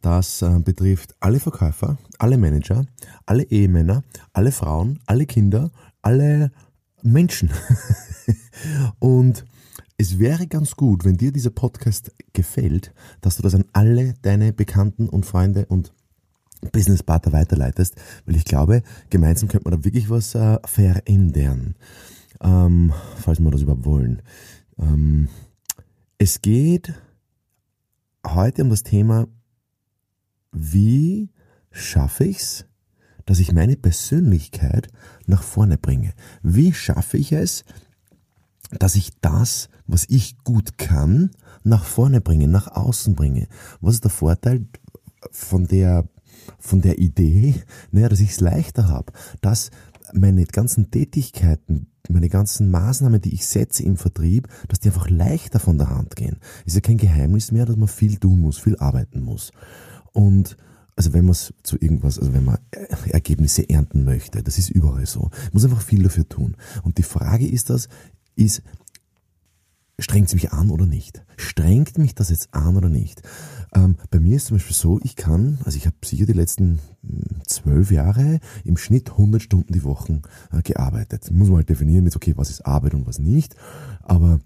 das äh, betrifft alle Verkäufer, alle Manager, alle Ehemänner, alle Frauen, alle Kinder, alle Menschen. Und es wäre ganz gut, wenn dir dieser Podcast gefällt, dass du das an alle deine Bekannten und Freunde und Businesspartner weiterleitest, weil ich glaube, gemeinsam könnte man da wirklich was äh, verändern, ähm, falls wir das überhaupt wollen. Ähm, es geht heute um das Thema wie schaffe ich es, dass ich meine Persönlichkeit nach vorne bringe? Wie schaffe ich es, dass ich das, was ich gut kann, nach vorne bringe, nach außen bringe? Was ist der Vorteil von der, von der Idee, naja, dass ich es leichter habe, dass meine ganzen Tätigkeiten, meine ganzen Maßnahmen, die ich setze im Vertrieb, dass die einfach leichter von der Hand gehen. Ist ja kein Geheimnis mehr, dass man viel tun muss, viel arbeiten muss. Und also wenn man es zu irgendwas, also wenn man Ergebnisse ernten möchte, das ist überall so. Man muss einfach viel dafür tun. Und die Frage ist das, ist, strengt es mich an oder nicht? Strengt mich das jetzt an oder nicht? Ähm, bei mir ist zum Beispiel so, ich kann, also ich habe sicher die letzten hm, zwölf Jahre im Schnitt 100 Stunden die Woche äh, gearbeitet. Muss man halt definieren, jetzt okay, was ist Arbeit und was nicht. Aber,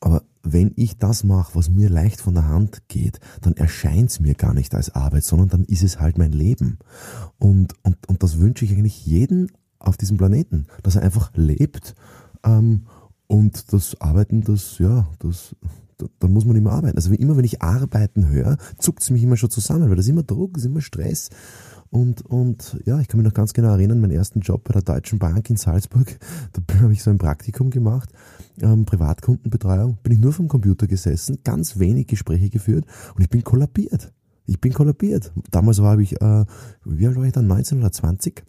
aber wenn ich das mache, was mir leicht von der Hand geht, dann erscheint es mir gar nicht als Arbeit, sondern dann ist es halt mein Leben. Und, und, und das wünsche ich eigentlich jeden auf diesem Planeten, dass er einfach lebt. Ähm, und das Arbeiten, das, ja, das, dann muss man immer arbeiten. Also immer, wenn ich Arbeiten höre, zuckt es mich immer schon zusammen, weil das ist immer Druck, das ist immer Stress. Und, und ja, ich kann mich noch ganz genau erinnern, meinen ersten Job bei der Deutschen Bank in Salzburg, da habe ich so ein Praktikum gemacht, ähm, Privatkundenbetreuung, bin ich nur vom Computer gesessen, ganz wenig Gespräche geführt und ich bin kollabiert. Ich bin kollabiert. Damals war ich, äh, wie alt war ich dann, 19 oder 20?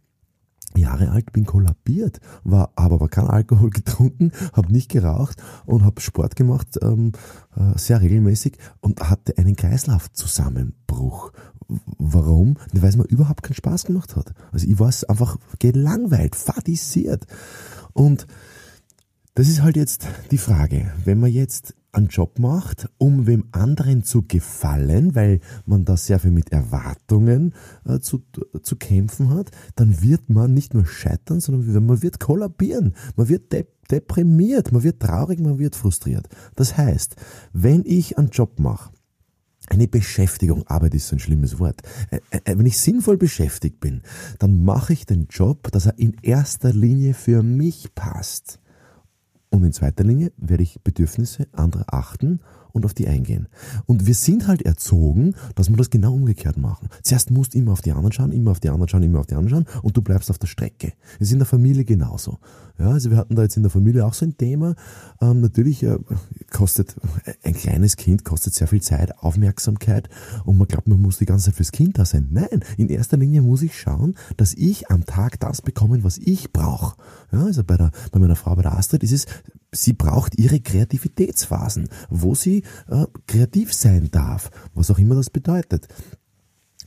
Jahre alt, bin kollabiert, war aber, aber kein Alkohol getrunken, habe nicht geraucht und habe Sport gemacht, ähm, äh, sehr regelmäßig und hatte einen Kreislaufzusammenbruch. Warum? Weil es mir überhaupt keinen Spaß gemacht hat. Also ich war einfach gelangweilt, fadisiert. Und das ist halt jetzt die Frage, wenn man jetzt einen Job macht, um wem anderen zu gefallen, weil man da sehr viel mit Erwartungen äh, zu, zu kämpfen hat, dann wird man nicht nur scheitern, sondern man wird kollabieren, man wird de deprimiert, man wird traurig, man wird frustriert. Das heißt, wenn ich einen Job mache, eine Beschäftigung, Arbeit ist so ein schlimmes Wort. Äh, äh, wenn ich sinnvoll beschäftigt bin, dann mache ich den Job, dass er in erster Linie für mich passt. Und in zweiter Linie werde ich Bedürfnisse anderer achten und auf die eingehen. Und wir sind halt erzogen, dass wir das genau umgekehrt machen. Zuerst musst du immer auf die anderen schauen, immer auf die anderen schauen, immer auf die anderen schauen und du bleibst auf der Strecke. Es ist in der Familie genauso. Ja, also wir hatten da jetzt in der Familie auch so ein Thema. Ähm, natürlich äh, kostet ein kleines Kind kostet sehr viel Zeit, Aufmerksamkeit und man glaubt, man muss die ganze Zeit fürs Kind da sein. Nein, in erster Linie muss ich schauen, dass ich am Tag das bekomme, was ich brauche. Ja, also bei, der, bei meiner Frau, bei der Astrid, ist es, sie braucht ihre Kreativitätsphasen, wo sie äh, kreativ sein darf, was auch immer das bedeutet.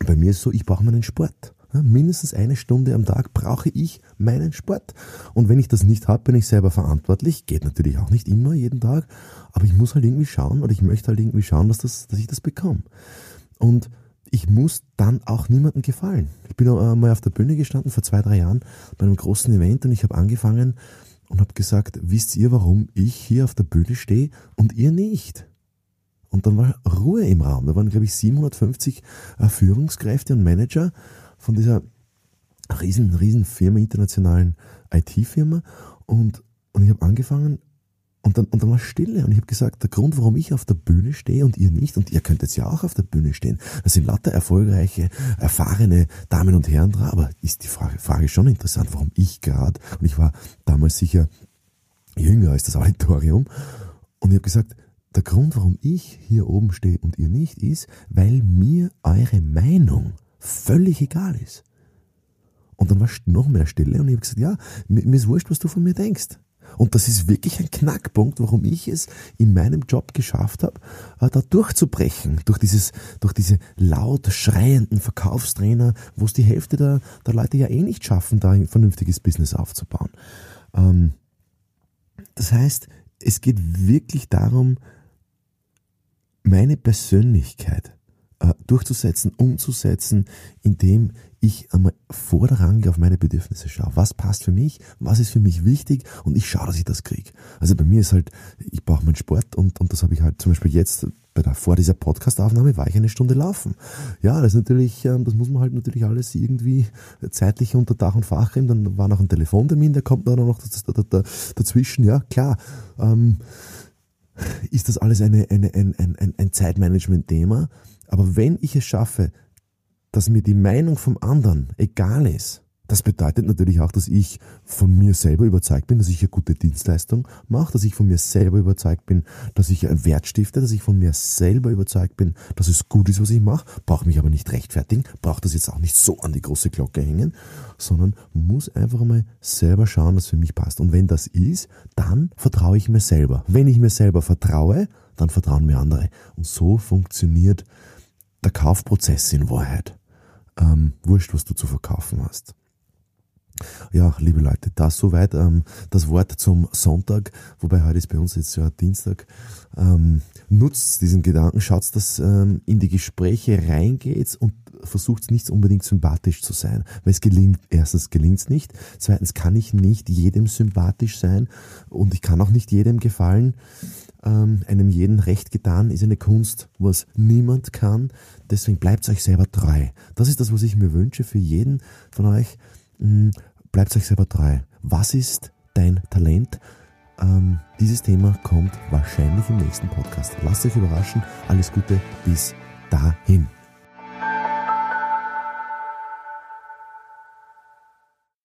Bei mir ist es so, ich brauche meinen Sport. Mindestens eine Stunde am Tag brauche ich meinen Sport. Und wenn ich das nicht habe, bin ich selber verantwortlich. Geht natürlich auch nicht immer, jeden Tag. Aber ich muss halt irgendwie schauen oder ich möchte halt irgendwie schauen, dass, das, dass ich das bekomme. Und ich muss dann auch niemandem gefallen. Ich bin äh, mal auf der Bühne gestanden vor zwei, drei Jahren bei einem großen Event und ich habe angefangen und habe gesagt, wisst ihr, warum ich hier auf der Bühne stehe und ihr nicht? Und dann war Ruhe im Raum. Da waren, glaube ich, 750 äh, Führungskräfte und Manager von dieser riesen, riesen Firma, internationalen IT-Firma. Und, und ich habe angefangen, und dann, und dann war Stille und ich habe gesagt, der Grund, warum ich auf der Bühne stehe und ihr nicht, und ihr könnt jetzt ja auch auf der Bühne stehen, das sind lauter erfolgreiche, erfahrene Damen und Herren dran, aber ist die Frage, Frage schon interessant, warum ich gerade, und ich war damals sicher jünger als das Auditorium, und ich habe gesagt, der Grund, warum ich hier oben stehe und ihr nicht, ist, weil mir eure Meinung völlig egal ist. Und dann war noch mehr Stille und ich habe gesagt, ja, mir, mir ist wurscht, was du von mir denkst. Und das ist wirklich ein Knackpunkt, warum ich es in meinem Job geschafft habe, äh, da durchzubrechen, durch dieses, durch diese laut schreienden Verkaufstrainer, wo es die Hälfte der, der Leute ja eh nicht schaffen, da ein vernünftiges Business aufzubauen. Ähm, das heißt, es geht wirklich darum, meine Persönlichkeit äh, durchzusetzen, umzusetzen, indem ich einmal vorrangig auf meine Bedürfnisse schaue. Was passt für mich? Was ist für mich wichtig? Und ich schaue, dass ich das kriege. Also bei mir ist halt, ich brauche meinen Sport und, und das habe ich halt zum Beispiel jetzt bei der, vor dieser Podcast-Aufnahme war ich eine Stunde laufen. Ja, das ist natürlich, ähm, das muss man halt natürlich alles irgendwie zeitlich unter Dach und Fach kriegen. Dann war noch ein Telefontermin, der kommt dann noch dazwischen. Ja, klar. Ähm, ist das alles eine, eine, ein, ein, ein Zeitmanagement-Thema. Aber wenn ich es schaffe, dass mir die Meinung vom anderen egal ist, das bedeutet natürlich auch, dass ich von mir selber überzeugt bin, dass ich eine gute Dienstleistung mache, dass ich von mir selber überzeugt bin, dass ich einen Wert stifte, dass ich von mir selber überzeugt bin, dass es gut ist, was ich mache, brauche mich aber nicht rechtfertigen, brauche das jetzt auch nicht so an die große Glocke hängen, sondern muss einfach mal selber schauen, was für mich passt. Und wenn das ist, dann vertraue ich mir selber. Wenn ich mir selber vertraue, dann vertrauen mir andere. Und so funktioniert der Kaufprozess in Wahrheit. Ähm, wurscht, was du zu verkaufen hast. Ja, liebe Leute, das soweit ähm, das Wort zum Sonntag, wobei heute ist bei uns jetzt ja Dienstag. Ähm, nutzt diesen Gedanken, schaut, dass ähm, in die Gespräche reingeht und versucht nicht unbedingt sympathisch zu sein, weil es gelingt, erstens gelingt es nicht, zweitens kann ich nicht jedem sympathisch sein und ich kann auch nicht jedem gefallen ähm, einem jeden recht getan, ist eine Kunst, was niemand kann. Deswegen bleibt euch selber treu. Das ist das, was ich mir wünsche für jeden von euch. Mm, bleibt euch selber treu. Was ist dein Talent? Ähm, dieses Thema kommt wahrscheinlich im nächsten Podcast. Lasst euch überraschen. Alles Gute bis dahin.